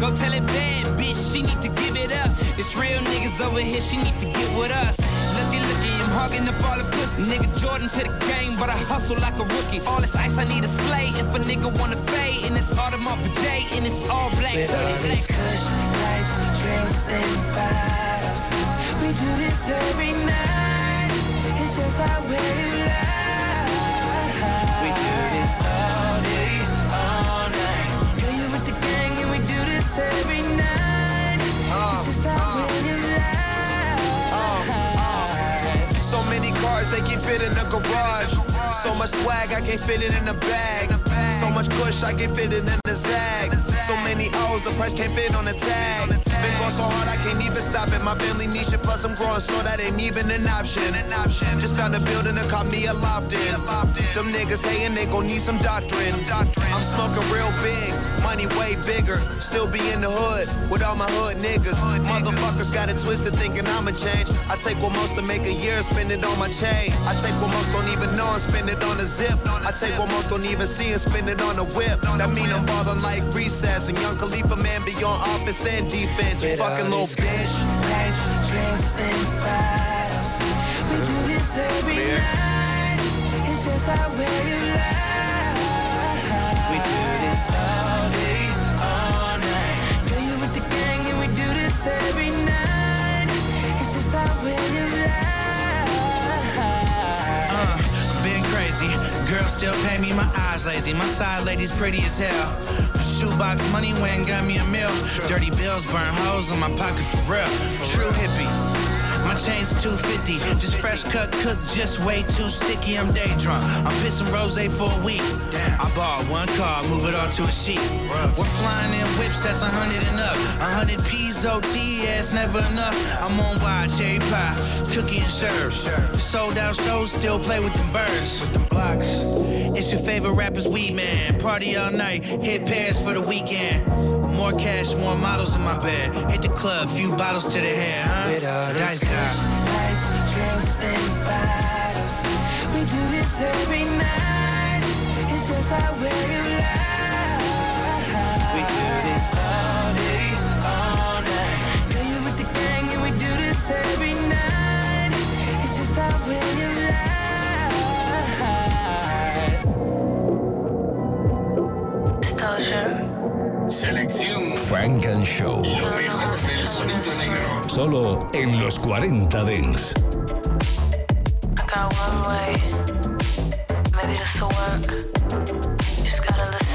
Go tell it bad, bitch, she need to give it up. It's real niggas over here, she need to get with us. Looky, looky, I'm hogging up all the pussy. Nigga Jordan to the game, but I hustle like a rookie. All this ice, I need a slay. If a nigga wanna fade, and it's Audemars Piguet, and it's all black. With all these kush lights, drills, and bottles. We do this every night. It's just our way of life. We do this all every night. It's just our way of life. So many cars they can fit in the garage. So much swag I can't fit it in the bag. So much push I can fit it in the zag. So many O's the price can't fit on the tag. Been going so hard I can't even stop it. My family needs it, plus I'm growing so that ain't even an option. Just found a building that caught me a in. Them niggas hating they gon' need some doctrine. I'm smoking real big, money way bigger. Still be in the hood with all my hood niggas. Motherfuckers got it twisted thinking I'ma change. I take what most to make a year, spend it on my chain. I take what most don't even know and spend it on a zip. I take what most don't even see and spend it on a whip. That mean I'm ballin' like recess and young Khalifa man be beyond offense and defense. You fucking little bitch. Lights, drills, and bottles. We do this every night. It's just way of life. We do this all day, all night. Girl, you with the gang, and we do this every night. It's just our way of crazy. Girls still pay me, my eyes lazy. My side lady's pretty as hell. Shoebox money went got me a meal. Dirty bills burn holes in my pocket for real. True hippie. My chain's 250, just fresh cut, cooked, just way too sticky. I'm day drunk. I'm pissing rose for a week. I bought one car, move it all to a sheet. We're flying in whips, that's a hundred and up. A hundred P's OT, yeah, it's never enough. I'm on wild cherry pie, cookie and serve. Sold out shows, still play with them birds. With them blocks. It's your favorite rapper's weed man. Party all night, hit Paris for the weekend. More cash, more models in my bed. Hit the club, few bottles to the head, huh? With all Dice these guy. lights, and bottles. We do this every night. It's just our way of life. We do this all Selección Frank and Show. Lo mejor del sonido negro. Solo en los 40 Dents. I got one way. Maybe this will work. You just gotta listen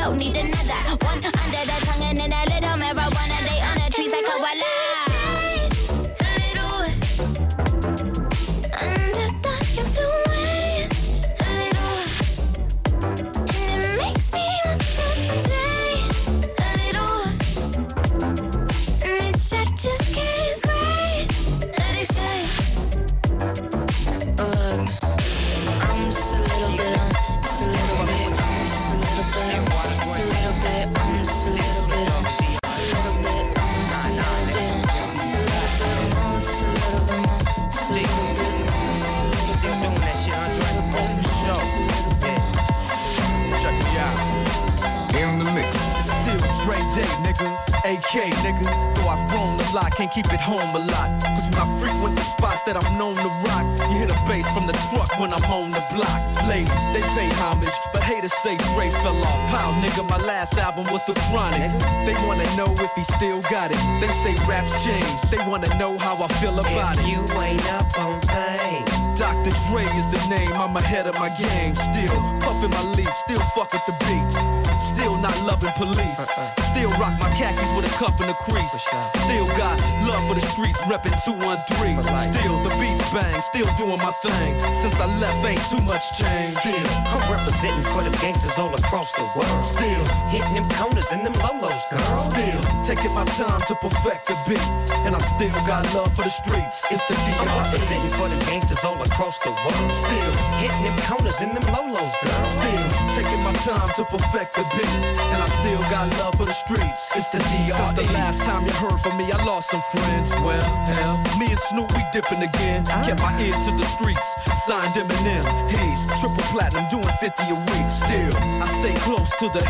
help, need to know. Say Dre fell off. How, nigga, my last album was The Chronic. They wanna know if he still got it. They say raps changed. They wanna know how I feel about it. You ain't up on things. Dr. Dre is the name, I'm ahead of my game. Still puffin' my leaf, still fuck with the beats. Still not loving police. Uh-uh. Still rock my khakis with a cuff and a crease. Still got love for the streets, reppin' 213. Still the beats bang, still doing my thing. Since I left, ain't too much change. Still, I'm representing for them gangsters all across the world. Still, hitting them corners and them lolos, girl. Still, taking my time to perfect the beat. And I still got love for the streets. It's the I'm DR. representing for them gangsters all across the world. Still, hitting them corners and them lolos, girl. Still, taking my time to perfect the beat. And I still got love for the streets. It's the DR. Since the last time you heard from me, I lost some friends. Well, hell, me and Snoop, we dipping again. Kept my ear to the streets. Signed Eminem. He's triple platinum, doing 50 a week. Still, I stay close to the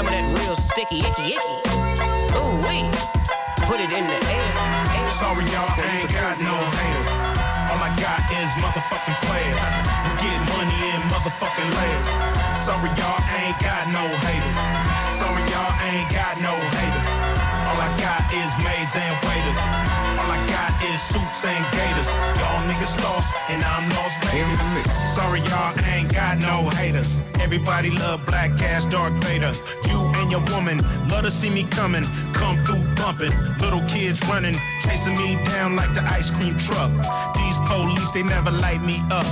Some of that real sticky, icky, icky. Ooh wee. Put it in the air. Sorry, y'all, I ain't got no haters. All I got is motherfucking players who get money in motherfucking layers. Sorry, y'all, I ain't got no haters. Sorry, y'all, I ain't got no haters. All I got is maids and waiters. All I got is suits and gators. Y'all niggas lost, and I'm Las Vegas. Sorry, y'all, I ain't got no haters. Everybody love black ass Darth Vader. You and your woman love to see me coming. Come through bumping. Little kids running, chasing me down like the ice cream truck. These they never light me up.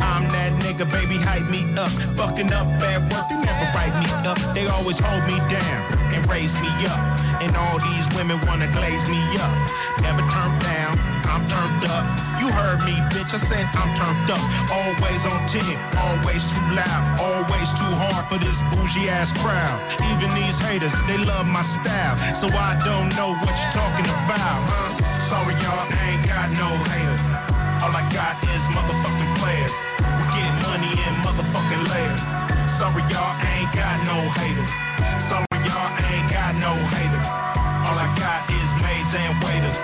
I'm that nigga, baby, hype me up. Fucking up at work, they never write me up. They always hold me down and raise me up. And all these women wanna glaze me up. Never turned down, I'm turned up. You heard me, bitch, I said I'm turned up. Always on 10, always too loud, always too hard for this bougie ass crowd. Even these haters, they love my style. So I don't know what you're talking about, huh? Sorry, y'all, I ain't got no haters. Got is motherfucking players. We get money in motherfucking layers. Sorry, y'all, ain't got no haters. Sorry, y'all, ain't got no haters. All I got is maids and waiters.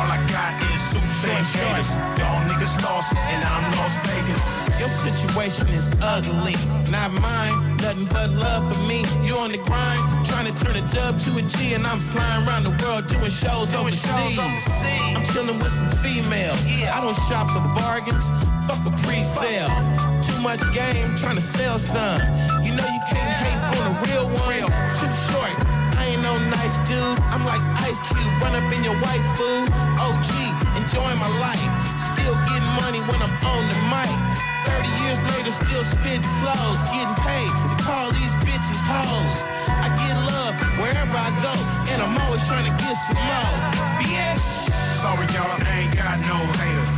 All I got is suits and gators. Y'all niggas lost, and I'm Las Vegas. Your situation is ugly, not mine. Nothing but love for me. You on the grind, trying to turn a dub to a G, and I'm flying around the world doing shows overseas. I'm chilling with some females. I don't shop for bargains. Fuck a pre-sale. Too much game, trying to sell some. You know you can't hate on a real one. Too short. I ain't no nice dude. I'm like Ice Cube, run up in your white food. OG, enjoying my life. Still getting money when I'm on the mic. 30 years later, still spitting flows. Getting paid to call these bitches hoes. I get love wherever I go, and I'm always trying to get some more. Bitch. Sorry, y'all, I ain't got no haters.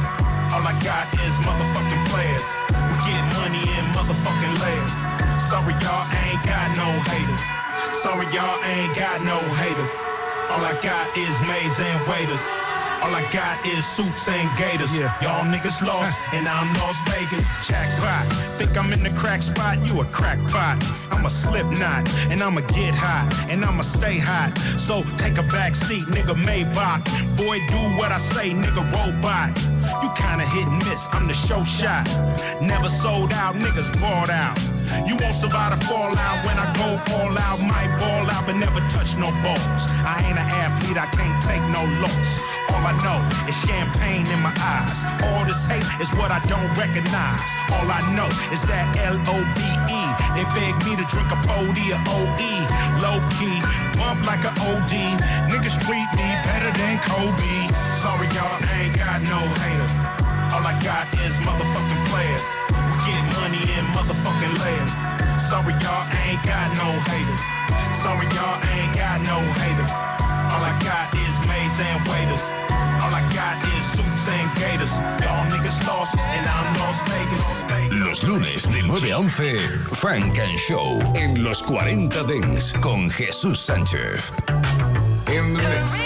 All I got is motherfucking players. We get money in motherfucking layers. Sorry, y'all, I ain't got no haters. Sorry, y'all, I ain't got no haters. All I got is maids and waiters. All I got is suits and gators. Y'all niggas lost, and I'm Las Vegas. Jackpot. Think I'm in the crack spot? You a crackpot. I'm a slip knot, and I'ma get hot, and I'ma stay hot. So take a back seat, nigga Maybach. Boy, do what I say, nigga robot. You kinda hit and miss, I'm the show shot. Never sold out, niggas bought out. You won't survive the fallout when I go all out. Might ball out, but never touch no balls. I ain't an athlete, I can't take no loss. All I know is champagne in my eyes. All this hate is what I don't recognize. All I know is that L-O-V-E. They beg me to drink a Pody or O-E. Low key, bump like a OD. Niggas treat me better than Kobe. Sorry, y'all, I ain't got no haters. All I got is motherfucking players. We get motherfucking layers. Sorry, y'all, ain't got no haters. Sorry, y'all, ain't got no haters. All I got is maids and waiters. All I got is suits and gators. Y'all niggas lost, and I'm Las Vegas. Los lunes de 9 a 11, Funk and Show en los 40 Dance con Jesús Sánchez. In the mix.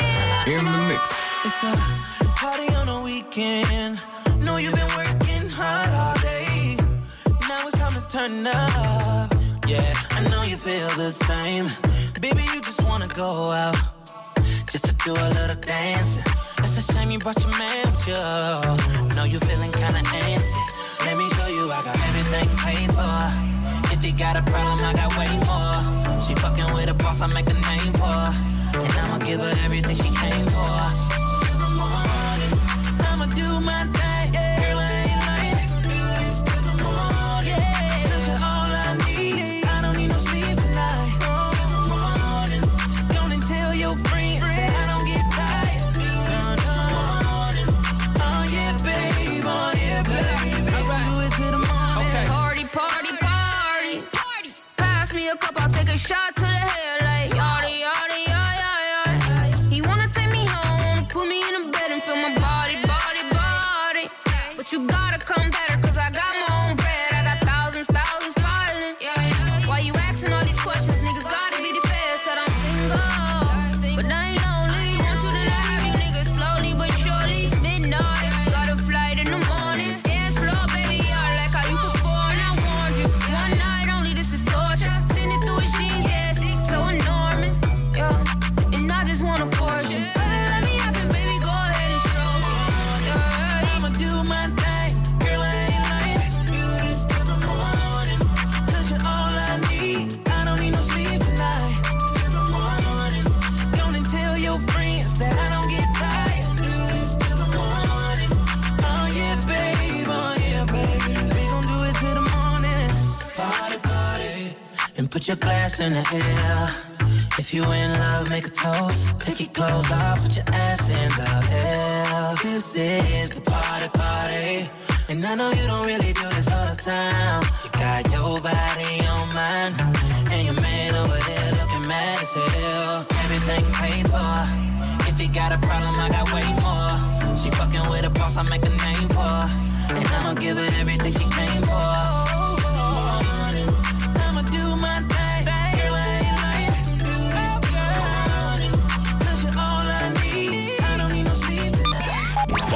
In the mix. It's a party on a weekend. Know you've been working turn up. Yeah, I know you feel the same. Baby, you just wanna go out. Just to do a little dancing. It's a shame you brought your man with you. Know you feeling kinda antsy. Let me show you I got everything paid for. If you got a problem, I got way more. She fucking with a boss, I make a name for. And I'ma give her everything she came for. Till the morning, I'ma do my cup, put your glass in the air. If you in love, make a toast. Take your clothes off, put your ass in the air. This is the party party. And I know you don't really do this all the time. You got your body on mine. And your man over there looking mad as hell. Everything paid for. If he got a problem, I got way more. She fucking with a boss, I make a name for. And I'ma give her everything she came for.